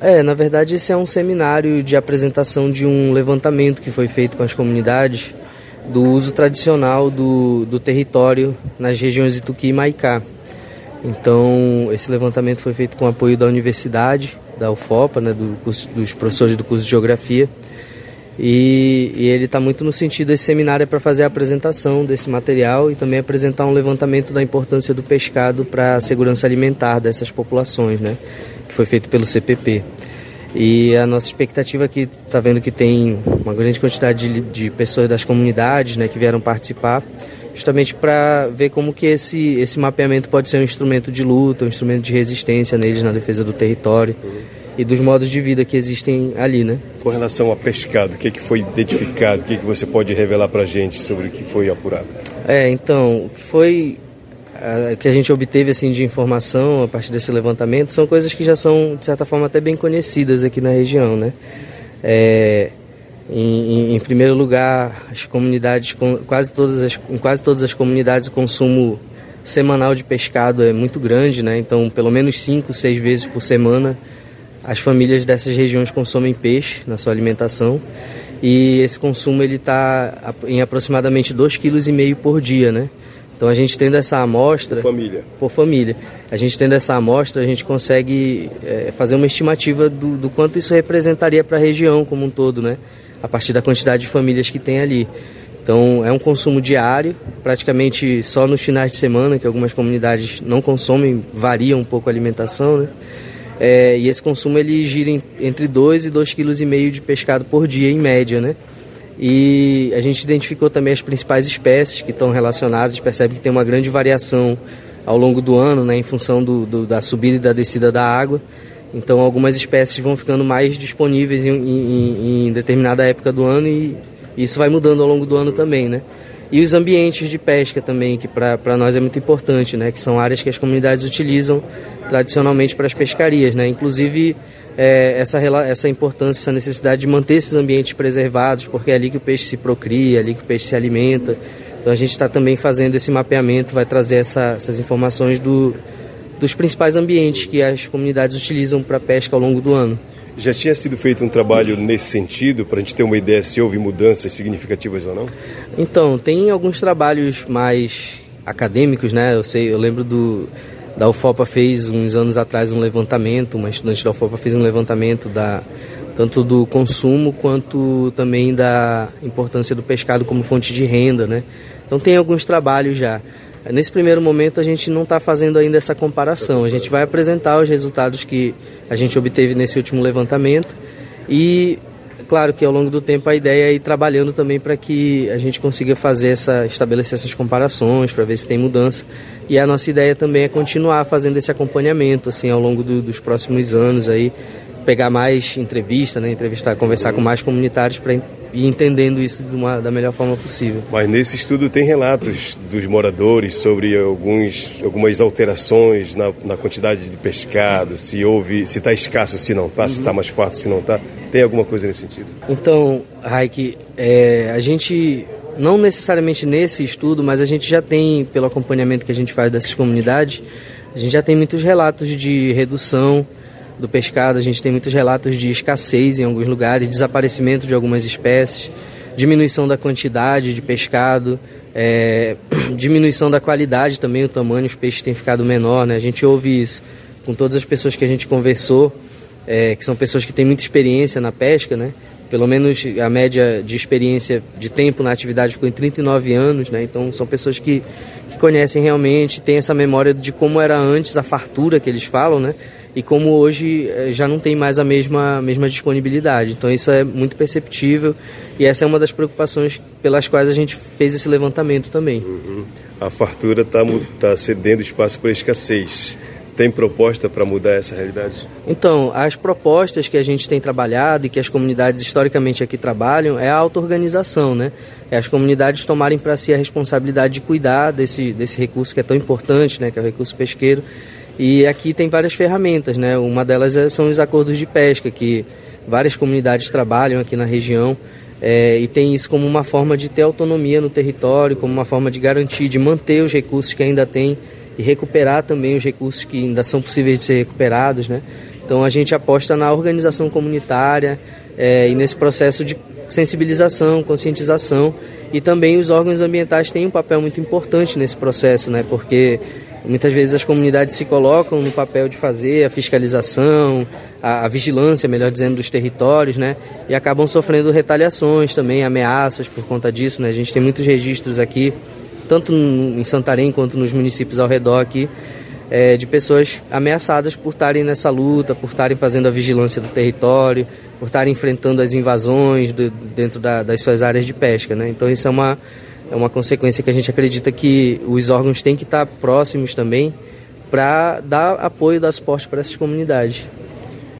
É, na verdade esse é um seminário de apresentação de um levantamento que foi feito com as comunidades do uso tradicional do, do território nas regiões Ituqui e Maicá. Então, esse levantamento foi feito com apoio da universidade, da UFOPA, né, do curso, dos professores do curso de Geografia. E, e ele está muito no sentido, esse seminário é para fazer a apresentação desse material e também apresentar um levantamento da importância do pescado para a segurança alimentar dessas populações, né, que foi feito pelo CPP. E a nossa expectativa aqui, está vendo que tem uma grande quantidade de, de pessoas das comunidades né, que vieram participar, justamente para ver como que esse, esse mapeamento pode ser um instrumento de luta, um instrumento de resistência neles na defesa do território e dos modos de vida que existem ali, né? Com relação ao pescado, o que, que foi identificado, o que, que você pode revelar para a gente sobre o que foi apurado? É, então, o que foi que a gente obteve assim de informação a partir desse levantamento são coisas que já são de certa forma até bem conhecidas aqui na região, né? É, em, em, primeiro lugar, as comunidades, quase todas as, em quase todas as comunidades o consumo semanal de pescado é muito grande, né? Então, pelo menos cinco, seis vezes por semana, as famílias dessas regiões consomem peixe na sua alimentação e esse consumo ele está em aproximadamente 2,5 kg por dia, né? Então a gente tendo essa amostra. Por família. Por família. A gente tendo essa amostra, a gente consegue é, fazer uma estimativa do, do quanto isso representaria para a região como um todo, né? A partir da quantidade de famílias que tem ali. Então é um consumo diário, praticamente só nos finais de semana, que algumas comunidades não consomem, varia um pouco a alimentação, né? É, e esse consumo ele gira em, entre 2 e 2,5 kg de pescado por dia, em média, né? E a gente identificou também as principais espécies que estão relacionadas, a gente percebe que tem uma grande variação ao longo do ano, né, em função do, do, da subida e da descida da água. Então, algumas espécies vão ficando mais disponíveis em, em, em determinada época do ano e isso vai mudando ao longo do ano também, né? E os ambientes de pesca também, que para nós é muito importante, né? Que são áreas que as comunidades utilizam tradicionalmente para as pescarias, né? Inclusive é, essa, essa importância, essa necessidade de manter esses ambientes preservados, porque é ali que o peixe se procria, é ali que o peixe se alimenta. Então a gente está também fazendo esse mapeamento, vai trazer essa, essas informações do, dos principais ambientes que as comunidades utilizam para pesca ao longo do ano. Já tinha sido feito um trabalho nesse sentido, para a gente ter uma ideia se houve mudanças significativas ou não? Então, tem alguns trabalhos mais acadêmicos, né? Eu sei, eu lembro do da UFOPA fez uns anos atrás um levantamento, uma estudante da UFOPA fez um levantamento da tanto do consumo quanto também da importância do pescado como fonte de renda, né? Então tem alguns trabalhos já. Nesse primeiro momento a gente não está fazendo ainda essa comparação. A gente vai apresentar os resultados que a gente obteve nesse último levantamento e claro que ao longo do tempo a ideia é ir trabalhando também para que a gente consiga fazer essa estabelecer essas comparações para ver se tem mudança. E a nossa ideia também é continuar fazendo esse acompanhamento assim ao longo do, dos próximos anos aí pegar mais entrevista né entrevistar conversar com mais comunitários para ir entendendo isso uma, da melhor forma possível mas nesse estudo tem relatos dos moradores sobre alguns algumas alterações na, na quantidade de pescado se houve se está escasso se não está uhum. se está mais farto se não está tem alguma coisa nesse sentido? Então, Raik, é, a gente, não necessariamente nesse estudo, mas a gente já tem, pelo acompanhamento que a gente faz dessas comunidades, a gente já tem muitos relatos de redução do pescado, a gente tem muitos relatos de escassez em alguns lugares, desaparecimento de algumas espécies, diminuição da quantidade de pescado, é, diminuição da qualidade também, o tamanho, os peixes têm ficado menor, né? A gente ouve isso com todas as pessoas que a gente conversou é, que são pessoas que têm muita experiência na pesca, né? Pelo menos a média de experiência de tempo na atividade ficou em 39 anos, né? Então são pessoas que, que conhecem realmente, têm essa memória de como era antes a fartura que eles falam, né? E como hoje é, já não tem mais a mesma, mesma disponibilidade. Então isso é muito perceptível e essa é uma das preocupações pelas quais a gente fez esse levantamento também. Uhum. A fartura está tá cedendo espaço para a escassez. Tem proposta para mudar essa realidade? Então, as propostas que a gente tem trabalhado e que as comunidades historicamente aqui trabalham é a auto-organização, né? É as comunidades tomarem para si a responsabilidade de cuidar desse, desse recurso que é tão importante, né? Que é o recurso pesqueiro. E aqui tem várias ferramentas, né? Uma delas é, são os acordos de pesca, que várias comunidades trabalham aqui na região. É, e tem isso como uma forma de ter autonomia no território, como uma forma de garantir, de manter os recursos que ainda tem e recuperar também os recursos que ainda são possíveis de ser recuperados, né? Então a gente aposta na organização comunitária é, e nesse processo de sensibilização, conscientização e também os órgãos ambientais têm um papel muito importante nesse processo, né? Porque muitas vezes as comunidades se colocam no papel de fazer a fiscalização, a, a vigilância, melhor dizendo, dos territórios, né? E acabam sofrendo retaliações também, ameaças por conta disso, né? A gente tem muitos registros aqui, tanto em Santarém quanto nos municípios ao redor aqui, é, de pessoas ameaçadas por estarem nessa luta, por estarem fazendo a vigilância do território, por estarem enfrentando as invasões do, dentro da, das suas áreas de pesca. Né? Então isso é uma, é uma consequência que a gente acredita que os órgãos têm que estar próximos também para dar apoio, dar suporte para essas comunidades.